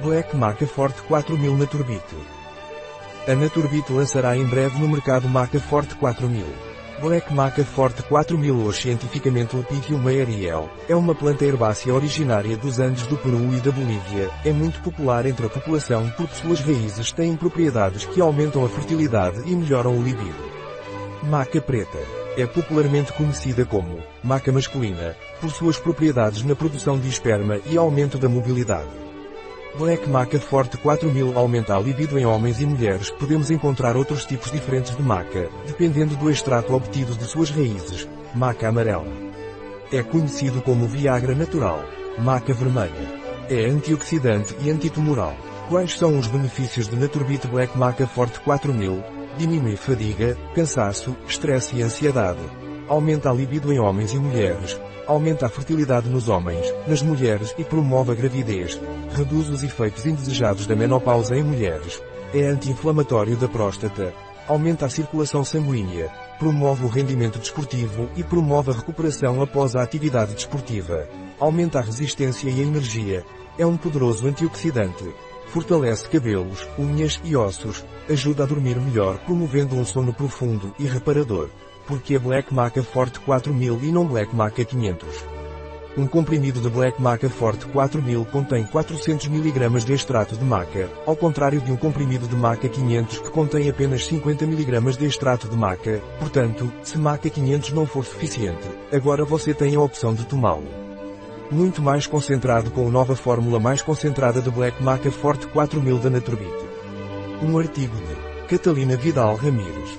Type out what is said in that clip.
Black Maca Forte 4000 Naturbit. A Naturbit lançará em breve no mercado Maca Forte 4000. Black Maca Forte 4000 ou cientificamente Lepithium Ariel, é uma planta herbácea originária dos Andes do Peru e da Bolívia, é muito popular entre a população porque suas raízes têm propriedades que aumentam a fertilidade e melhoram o libido. Maca Preta. É popularmente conhecida como maca masculina, por suas propriedades na produção de esperma e aumento da mobilidade. Black Maca Forte 4000 aumenta a libido em homens e mulheres. Podemos encontrar outros tipos diferentes de maca, dependendo do extrato obtido de suas raízes. Maca amarela. É conhecido como Viagra natural. Maca vermelha. É antioxidante e antitumoral. Quais são os benefícios de Naturbit Black Maca Forte 4000? Diminui fadiga, cansaço, estresse e ansiedade. Aumenta a libido em homens e mulheres. Aumenta a fertilidade nos homens, nas mulheres e promove a gravidez. Reduz os efeitos indesejados da menopausa em mulheres. É anti-inflamatório da próstata. Aumenta a circulação sanguínea. Promove o rendimento desportivo e promove a recuperação após a atividade desportiva. Aumenta a resistência e a energia. É um poderoso antioxidante. Fortalece cabelos, unhas e ossos. Ajuda a dormir melhor promovendo um sono profundo e reparador. Porque a Black Maca Forte 4000 e não Black Maca 500? Um comprimido de Black Maca Forte 4000 contém 400 mg de extrato de maca, ao contrário de um comprimido de maca 500 que contém apenas 50 mg de extrato de maca, portanto, se maca 500 não for suficiente, agora você tem a opção de tomá-lo. Muito mais concentrado com a nova fórmula mais concentrada de Black Maca Forte 4000 da Naturbit. Um artigo de Catalina Vidal Ramírez,